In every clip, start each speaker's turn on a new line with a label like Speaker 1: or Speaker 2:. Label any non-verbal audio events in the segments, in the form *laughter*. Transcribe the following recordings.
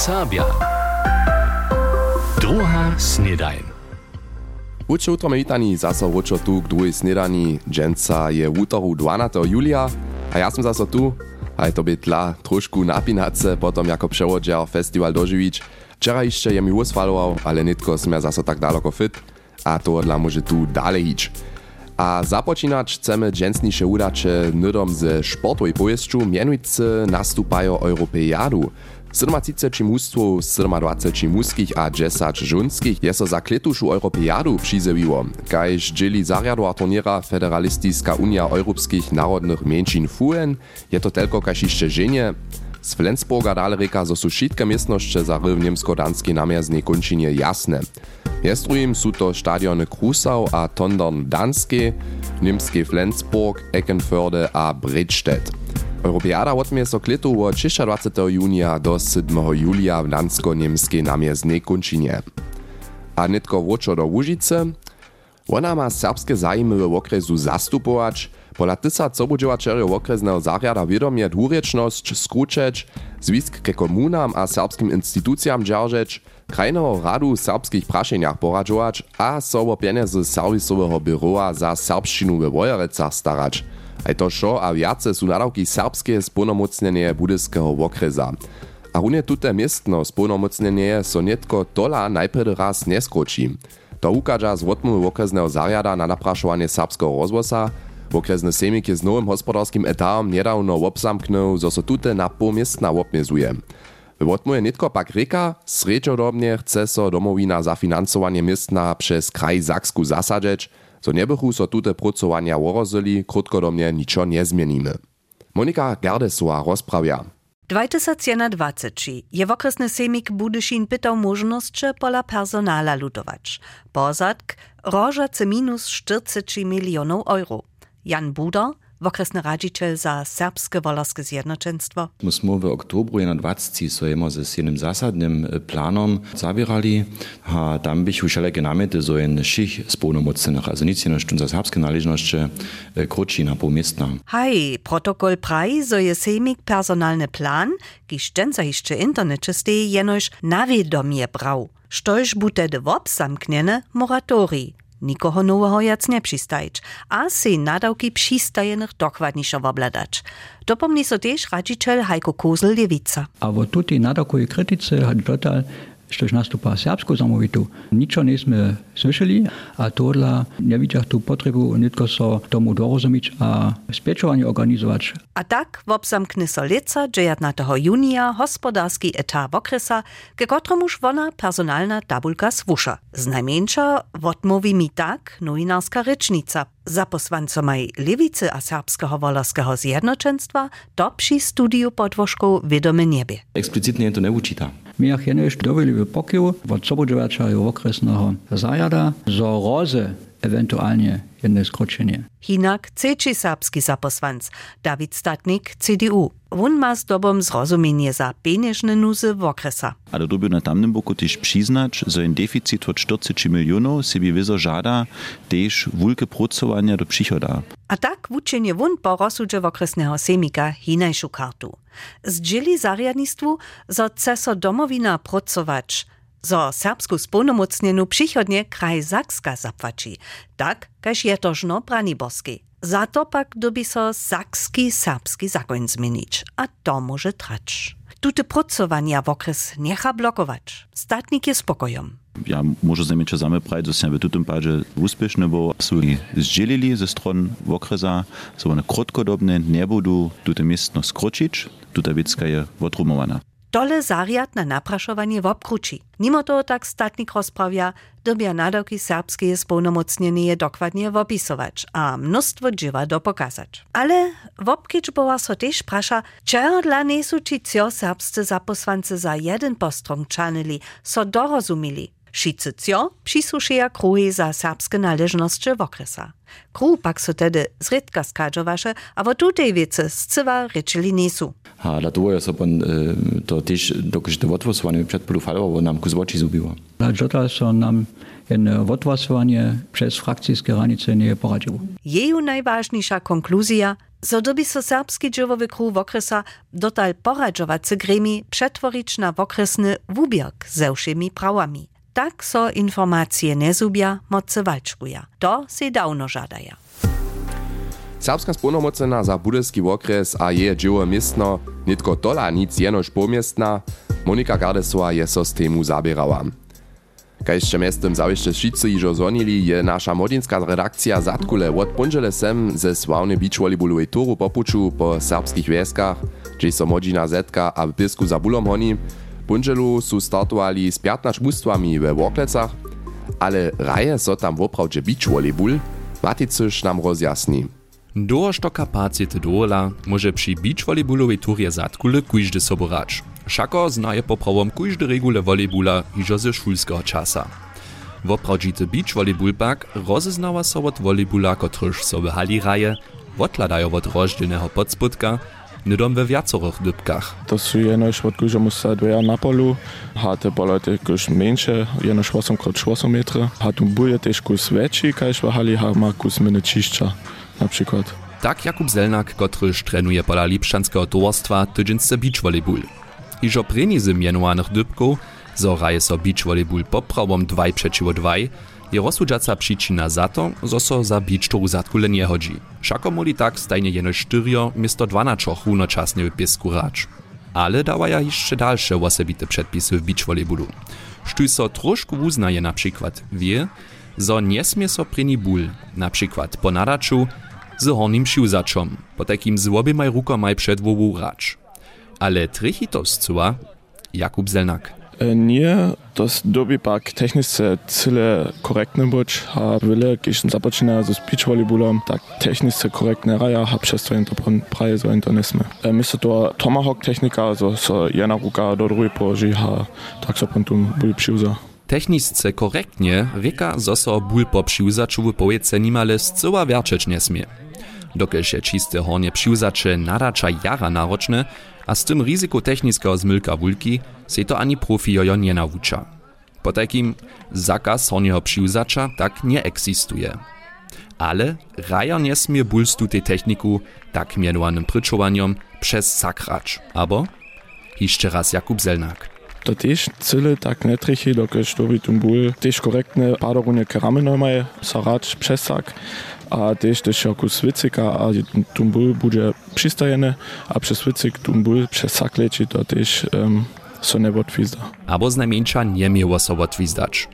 Speaker 1: Serbia. Druga snedajn.
Speaker 2: Uče utro witani, zaso učo tu k druhej snedani. Dženca je v útoru 12. julia a ja som zaso tu. Aj to by tla trošku napinace, potom jako převodžiar festival doživič. Včera ešte je mi usfaloval, ale nitko som ja zaso tak daleko fit a to odla môže tu dalej ić. A započínać chcemy dżęsniejsze udacze nydom ze sportowej pojeszczu, mianujcy nastupają Europejadu. 37 mustwów, 27 muskich a 10 żunskich jest za kletušu Europejadu przyzewiło. Kajż dzieli zariadła turniera Federalistiska Unia Europskich Narodnych Mieńczin FUN, je to tylko kaž jeszcze żenie. Z Flensburga dale reka, zo su šitke miestnosće za ryw niemsko-danskiej namierznej končinie jasne. Jest drugim su to stadiony Krusau a Tondern Danskie, Niemskie Flensburg, Eckenförde a Bredstedt. Europeada odmie so kletu od 26. junia do 7. julia w dansko-niemskiej namierznej končinie. A nitko włoczo do Łužice, ona ma serbskie zajmy w okresu zastupować, pola tysa cobudziłaczerjo okresnego zariada wiadomie dwurečnosć skručeć, zwisk ke komunam a serbskim instytucjam dzierżeć, krajnego radu serbskich praszeniach poradzować, a sobo pieniędzy serwisowego biura za serbszczynu we Wojerecach starać. Aj to šo a viace sú nadavky serbské splnomocnenie budeského okresa. A runie tuté miestno splnomocnenie so netko tola najprv raz neskročí. To ukáža z odmluvy okresného zariada na naprašovanie serbského rozvosa, Okresny sejmik s novým hospodárským etávom nedávno obzamknul, zo so tute na pol miestna obmezuje. Vodmuje netko pak reka, srečodobne chce so domovina za financovanie miestna přes kraj Saksku zasadžeč, so nebychu so tute pracowania worozili, krótkodomnie niczo nie zmienimy. Monika Gerdesova rozprawia.
Speaker 3: 2020 je okresny semik Budyszin pytał możność pola personala lutować. Pozadk rożacy minus 40 milionów euro. Jan Buder, okresny radziciel za serbskie wolorskie zjednoczeństwo.
Speaker 4: Myśmy w oktobru 2020 so jemo z jednym zasadnym planom zabierali, a tam bych wszelkie namety so in szich spełnomocnych, also nic jeno za serbskie należności krótsi na półmiestna.
Speaker 3: Hej, protokol praj, so je semik personalny plan, za jeszcze internecie steje jenoś nawiedomie brał. Štož bu tedy wobzamkniene moratori. Nikoho nowego jac nie przystajeć, a si nadawki przystajenych dokładniejsze obladać. Dopomni so też radziciel Heiko Kozel-Lewica.
Speaker 5: A wo tuti nadawkowi krytycy hat total Štož nastupa serbsku zamovitu. Ničo nismo slyšeli a tohle nevidia tu potrebu nitko so tomu dorozumieć a spiečovanie organizować.
Speaker 3: A tak wobzamkny so lica 19. junia hospodarski etat wokresa, ke kotromuż wona personalna tabulka swusza. Znajmniejsza wotmowi mi tak nowinarska rycznica. Za posłancomaj lewicy a serbskiego wolarskiego zjednoczeństwa to przy studiu podwożką wiadome niebie.
Speaker 4: Eksplicitnie je to nie uczyta.
Speaker 5: Miach je než dovolil pokiu od Sobodovača okresného zajada zo roze ewentualnie jedne skroczenie.
Speaker 3: Hinak ceči serbski zaposlanc, David Statnik, CDU. Won ma z dobom zrozumienie za penieżne nuzy w okresa.
Speaker 6: Ale dobił na tamnym boku też przyznać, że ein deficit od 40 milionów sobie wyzo żada też wielkie pracowania do przychoda.
Speaker 3: A tak wuczenie won po rozsudzie w okresnego semika hinajszu kartu. Zdzieli zariadnictwu, chce so domowina pracować, zo serbsku spunomocnienu przychodnie kraj Zakska zapłaci, tak kaž je tożno Braniborski. Za to pak dobi so sakski serbski zakoń zmienić, a to może trać. Tute pracowania w okres niecha blokować. Statnik jest spokojom.
Speaker 6: Ja może zamieć same że się w tym padzie uspieszne, bo są zdzielili ze stron okresa, są one krótkodobne, nie będą tute miestno skroczyć, tuta wiecka je odrumowana.
Speaker 3: Dole zariad na napraszowanie w obkruci. Mimo to tak statnik rozprawia, dobia nadawki serbskie spełnomocnienie dokładnie opisować, a mnóstwo dziewa do pokazać. Ale w obkiczbowa so też prasza, czego dla nesu ci serbscy zaposłancy za jeden postrąg czanili, so dorozumili. Wszyscy cio przysłuszyja kruhy za serbskie należności w okresa. Kruh pak so tedy zredka skadžovaše, a vo tutej wiece scywa rečeli nesu.
Speaker 4: A dlatego je so pan to też dokud to odwosłanie przed polu falowo, bo nam ku złoci zubiło.
Speaker 5: Dla Jota so nam jedne odgłosowanie przez frakcyjskie granice nie poradziło.
Speaker 3: Jeju najważniejsza konkluzja, zo doby so serbski dżowowy kruh wokresa dotal poradżowacy gremi przetworić na wokresny wubierk ze wszymi prawami. Tak so informacije ne zubja, moce valčkuja. To se davno žadaja.
Speaker 2: Serbska spolnomocena za budelski okres, a je dživo mestno, nitko tola nic jenož pomestna, Monika Gardesova je so s temu zabirala. Kaj še mestem zavište šice ižo zvonili, je naša modinska redakcija zatkule od ponžele sem ze slavne beach volleyballovej toru popuču po serbskih veskah, če so modina zetka a v pisku za bulom honim, Ponželu su startowali z 15 mustwami we Woklecach, ale raje so tam woprawdzie beach volleyball, Maticyż nam rozjasni.
Speaker 1: Dołożto kapacity dola może przy beach volleyballowej turze zatkule kujdy soboracz. Šako znaje poprawom kujdy regule volleyballa iżo ze szulskiego czasa. Woprawdzity beach volleyball pak rozeznała so od volleyballa, kotryż so w hali raje, odladają od rozdzielnego podspodka, nydom we wiacorych dybkach.
Speaker 7: To su jenož od kuža musa dveja na polu, ha te poloty kuž menše, jenož 8 krot 8 metre, ha tu buje tež kus veći, kajž v hali ha ma kus mene čišća, na przykład.
Speaker 1: Tak Jakub Zelnak, kotryż trenuje pola Lipszczanskiego towarstwa tydzińce beach volleyball. Iżo prenizy mianowanych dybków, zo raje so beach volleyball poprawom 2 przeciwko 2, je rozsudzaca przyczyna za to, zo so za toru zatkule nie chodzi. Szako moli tak stajnie jeno 4 miesto 12 runoczasnie w piesku racz. Ale dawaja jeszcze dalsze osobite przepisy w beach volleyballu. Sztuj so troszkę uznaje na przykład wie, zo nie smie so preni ból, na przykład po naraczu, z hornym siłzaczom, po takim z obiemaj rukomaj przedwowu racz. Ale trichitoscuła Jakub Zelnak.
Speaker 7: E, Nie, das dobi pak technice cyle korektne być, ha wyle, když započíná so beach volleyballom, tak technice korektne raja, ha przez to to praje so to nesme. E, Myślę to tomahawk technika, so, so jedna ruka do drugiej położy, ha tak so pontum buli przyuza.
Speaker 1: Technisce korektnie reka zoso ból po přiuzaču w powiece nimale zcyła wierczeć nie smie. Dokelž je čiste hornie přiuzače nadača jara naročne, a z tym ryzyku technicznego zmylka wulki se to ani profi jojo nie nawucza. Po takim zakaz horniego přiuzacza tak nie eksistuje. Ale raja nie smie bulstu tej techniku tak mianowanym pryczowaniom przez sakracz. Abo? Jeszcze raz Jakub Zelnak.
Speaker 7: To też cyle tak nie trichy, dokelž dobi tum ból, też korektne padorunie keramy normaj, saracz, przesak, a też też kus wycyka, a tum ból bude przystajene, a przez wycyk tum ból przesak leci, to też um, so nie odwizda.
Speaker 1: Abo znajmniejsza nie miało so odwizdać.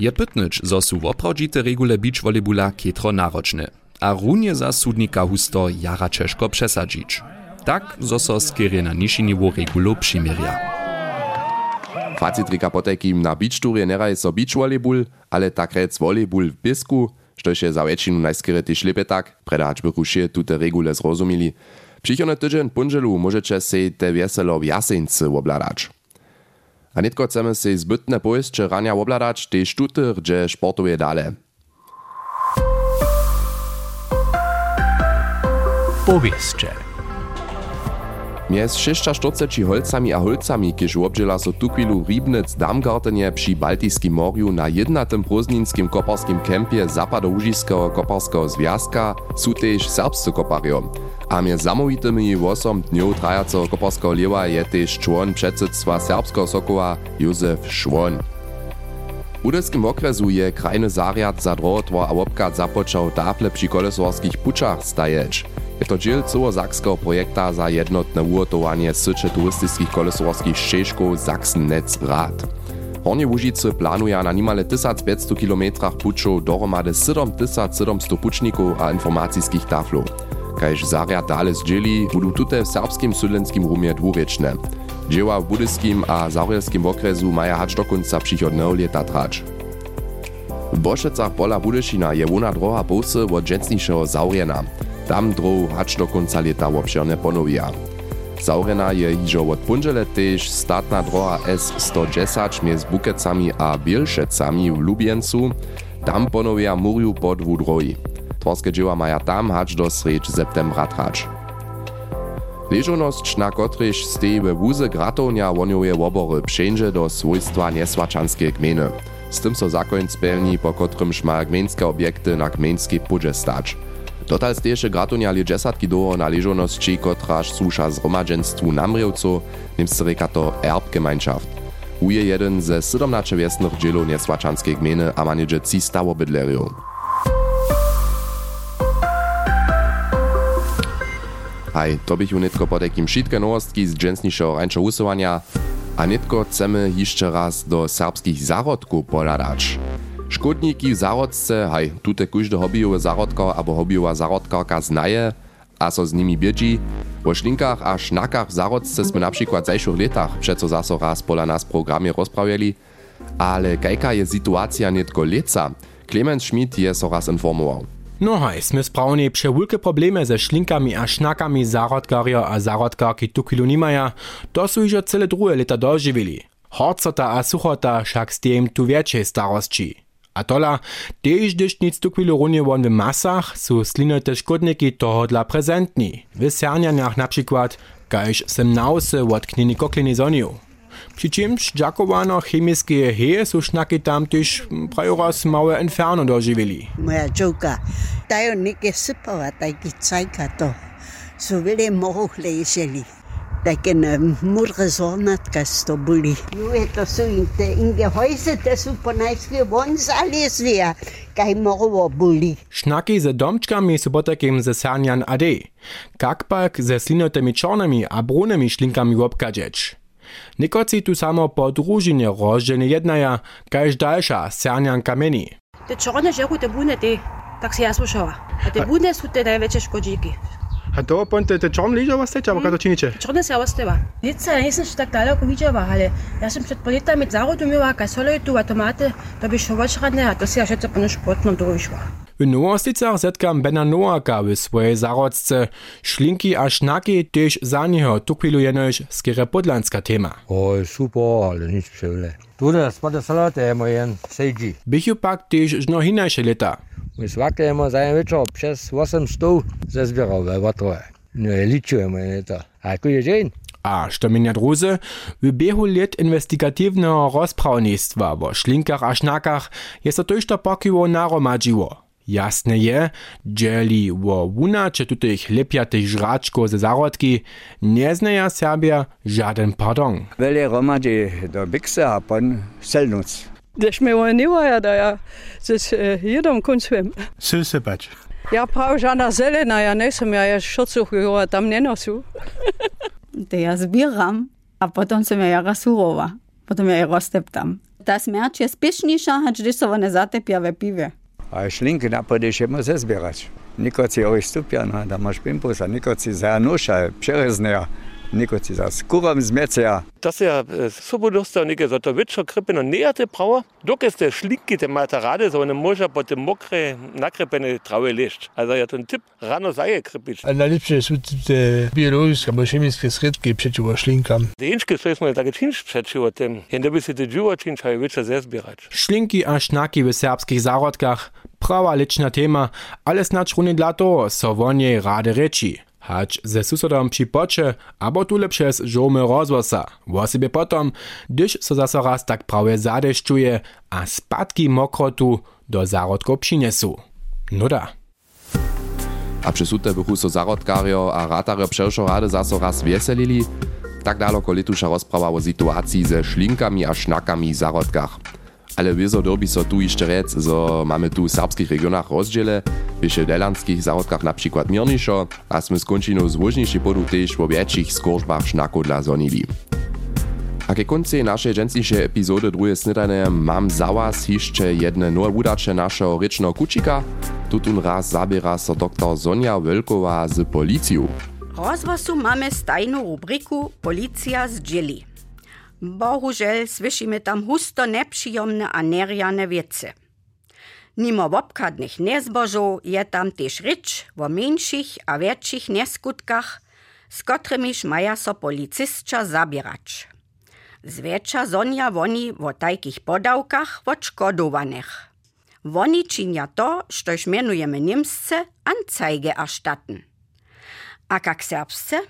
Speaker 1: Je pytnyć, zo su woprawdzite regule beach volleyballa kietro naroczne, a runie za sudnika husto jara czeszko przesadzić. Tak, zo so skierie na niższy niveau regulo przymieria.
Speaker 2: Facitrika potekim na beach turje neraj so beach volleyball, ale tak rec volleyball w pisku, štož je za väčšinu najskere tyž lepe tak, predač by rušie tute regule zrozumili. Přichodny tydzień punželu môžete se te veselo v jaseńce obladać. A nitko chcemy se zbytne pojeszcze rania obladać, tež tute rdzie sportuje dale.
Speaker 8: Powieszcze.
Speaker 2: Mjez 640 holcami a holcami, kiž obdźela so tukwilu Ribnec Damgartenje przy Baltijskim morju na jednatym prozninskim koparskim kempie Zapadołužiského koparského związka su tež serbscy koparjo. A mjez zamowitymi 8 dniów trajaceho koparského liewa je tež čłon předsydstwa serbského sokoła Józef Šwon. W udelskim okresu je krajny zariad za drogotwar a obkat započał tafle przy koleswarskich pučach stajeć. Je to dziel całosakskiego projekta za jednotne ugotowanie syče turystycznych koleswarskich ścieżków Sachsen-Netz Rad. Hornie Łužice planuje na nimale 1500 km pučów dohromady 7700 pučników a informacyjskich taflów. Kajž zariad dale zdzieli, budu tute w serbskim sudlenskim rumie dwurečne. Dzieła w budyskim a zaurielskim okresu maja hacz do końca przychodnego lata trać. W Boszecach pola Budyšina je wona droha połsy od dżęsniejszego zauriena. Tam droh hacz do końca lata obšerne ponowia. Zaurena je hižo od punžele tež statna droha S110 między Bukecami a Bielšecami w Lubiencu. Tam ponowia murju po dwu drohi. Tworskie dzieła maja tam hacz do sreč septembra trać. Leżoność, na kotryż stej we wuze gratonia woniowe wobory przędzie do swojstwa niesłaczanskiej gminy. z tym so zakoń spelni, po kotrymž ma gmejnske objekty na gmejnskiej pudże stać. Dotal steješe gratuniali desatki doho należoności, kotraż susza zgromadzenstwu namrewców, niemscy reka to Erbgemeinschaft. Uje jeden ze 17 wiesnych dzielów niesłaczanskiej gminy, a manjedzie 300 obydleriów. Hej, to bych netko po takim všetke nowostki z dżensniejszego rańczo usuwania, a netko chcemy jeszcze raz do serbskich zarodków poladać. Škodniki v zarodce, haj, tute kujde hobbyjowe zarodka abo hobbyjowa zarodkarka znaje, a so z nimi biedzi. O šlinkach a šnakach v zarodce sme napríklad v zajších letach přeco zaso raz pola nás programie rozprawiali, ale kajka je situácia netko leca, Clemens Schmidt je so raz informował.
Speaker 8: No hej, sme sprawnie przewulke problemy ze szlinkami a šnakami zarodkarja a zarodkarki tukilu nimaja, to sú już cele drugie leta doživili. Horcota a suchota však s tým tu więcej starostí. A tola, tež když nic tu chvíli runie won w masach, su slinete škodniki toho dla prezentni. W sernjaniach na przykład, kajž sem nause od knini koklini zoniu. Přičemž džakovano chemické heje su šnaki tam tež prajoraz małe inferno doživili.
Speaker 9: Moja džoka, tajo neke sypava, tajki cajka to. Su vele moruch leželi. Lakini eh, morzona tukastobuli nueto suinte inge hojzete su ponajski von zalezvija, kaj morvo buli.
Speaker 8: Šnaki z domčkami so potakim zasanjan ade. Kakpak ze slinotemi čornami a brunemi šlinkami obkadžeč. Nikoci tu samo po družine rožene jednaja, kajž daljša sanjanka meni.
Speaker 10: Te čorne žeru te bune te, tak se jaz slušala. A te bune so te največje škodžiki.
Speaker 11: A to ponte te čom ližo vas teča, mm. kaj to činiče?
Speaker 10: Črne se vas teva. Lice, nisem še tako daleko videla, ale jaz sem pred poletami zarodumila, kaj so letu, a tomate, to bi še več radne, a to si ja še po športnem družbo.
Speaker 8: V Novosticach zetkam Bena Noaka v svojej zárodce. Šlinky a šnaky tiež za neho tukviluje nož skere podlanska téma.
Speaker 12: Oj, super, ale nič vševle. Tuda, spada salát je mojen, sejdži.
Speaker 8: Bych ju pak tiež žno hinajšie leta.
Speaker 12: Mi svakajemo zajedničo, přes 800 ze zbirove, vatrove. Ne, ličujemo je to. A kuj dzień?
Speaker 8: A što minja druze, v behu let investigativneho rozpravnictva vo šlinkach a šnakach je se to išto pokivo naromadživo. Jasne je, dželi vo vuna, če tutih lepjatih žračkov za zarodki, ne znaja Serbija žaden pardon.
Speaker 13: Vele romadži do Biksa, pon Selnuc.
Speaker 14: Když mi on nevaja, da ja z jedom koncem.
Speaker 11: Sysypać.
Speaker 14: Ja prav žana zelena, ja nisem, ja je šocuch, tam nie nosu. *laughs*
Speaker 15: To ja zbieram, a potom som ja jara surowa. Potom ja rozteptam. Ta smierć jest spieszniejsza, choć gdyż so one zatepia we piwie.
Speaker 13: A šlinky napadeš jemo zezbierać. Nikoci ovih stupjana, da maš pimpusa, nikoci za januša, přerezneja, nikoci za skurom zmecija.
Speaker 16: Das ja sobodosta neke za to večer krepeno nejate pravo, dok ste šlinki te matarade, so ne može po te mokre, nakrepene trave lešť. Also ja ten tip rano zaje krepič.
Speaker 11: A najlepsze są te biologiczne albo chemiczne środki przeciwko szlinkam.
Speaker 16: Deinčke so smo takie činš přečivo tem, jen da bi se te dživo činš, a je večer zezbierać.
Speaker 8: Šlinki a šnaki w serbskich zarodkach, prawa liczna tema, ale snacz runie dla toho so wonie rade reči. Hać ze susodom připoče, abo tule przez żomy rozwosa. Wosebie potom, gdyż so zaso raz tak prawie zadeszczuje, a spadki mokrotu do zarodków przyniesu. No da.
Speaker 2: A přesute bychu so zarodkarjo a ratarjo přeršo rady zaso raz wieselili, tak daleko letuša rozprawa o sytuacji ze šlinkami a šnakami w zarodkach. Ale wieso dobi so tu jeszcze rec, zo mamy tu w serbskich regionach rozdziele, w delanskich zarodkach na przykład mierniszo, a sme z končinou złożniejszy podu też w większych skorzbach sznaku dla zonili. A ke konci naszej dżęsniejszej epizody drugie snydane mam za was jeszcze jedne nowe udacze naszego rycznego kucika. Tutun raz zabiera so dr Sonja Welkowa z policją.
Speaker 3: Rozwosu mamy stajną rubryku Policja z dzieli. Bohužel słyšimy tam husto nepřijomne a nerjane wiece. Nimo wobkadnych nezbożów je tam też rycz o mniejszych a większych neskutkach, z którymiż maja so policystka zabierać. Zwiecza zonia woni o takich podałkach odszkodowanych. Woni czynia to, štož mianujemy niemsce Anzeige erstatten. A kak serbsce?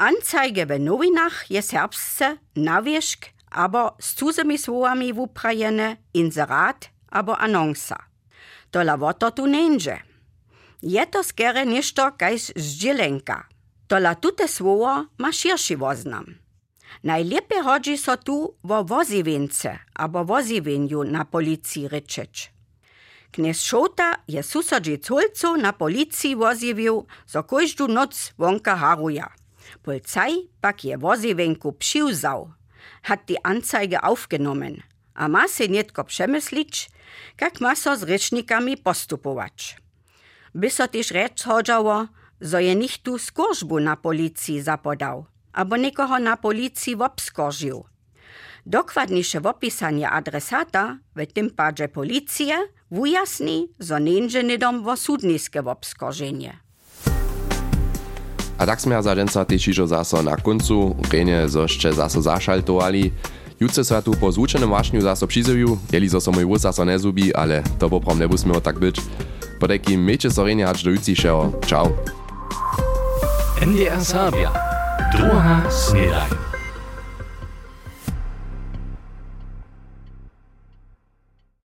Speaker 3: Anzeige v novinah je srpsce navješk,
Speaker 17: abo s tuzimi slovami vuprajene, inzerat, abo anonsa. To lavoto tu nenže. Je to skere nešto, kajž ždjelenka. To latute svojo ma širši voznam. Najlepje hodži so tu vo vozivince, abo vozivinju na policiji rečeč. Knez Šota je susadži colcu na policiji vozivil, za kojždu noc vonka haruja. Polizei pak je woziwenku przyuzał, hat die Anzeige aufgenommen, a ma se nietko przemyslić, jak ma so z rycznikami postupować. By so też rzecz chodzało, zo je nichtu skorzbu na policji zapodał, abo nikoho na policji wobskoržił. Dokładniejsze opisanie adresata, w tym padzie wujasni, zo nędzie nidom wo sudniske wobskorzenie.
Speaker 2: A tak sme za dženca tečižo zaso na koncu, rejne zošte zaso zašaltovali. Jutce sa tu po zvučenom vášňu zaso přizejú, jeli zo so môj vôz zaso nezubí, ale to poprom nebusme tak byť. Podajky mejte so rejne hač do jucišeho. Čau.
Speaker 18: NDR Sabia. Druga snedajn.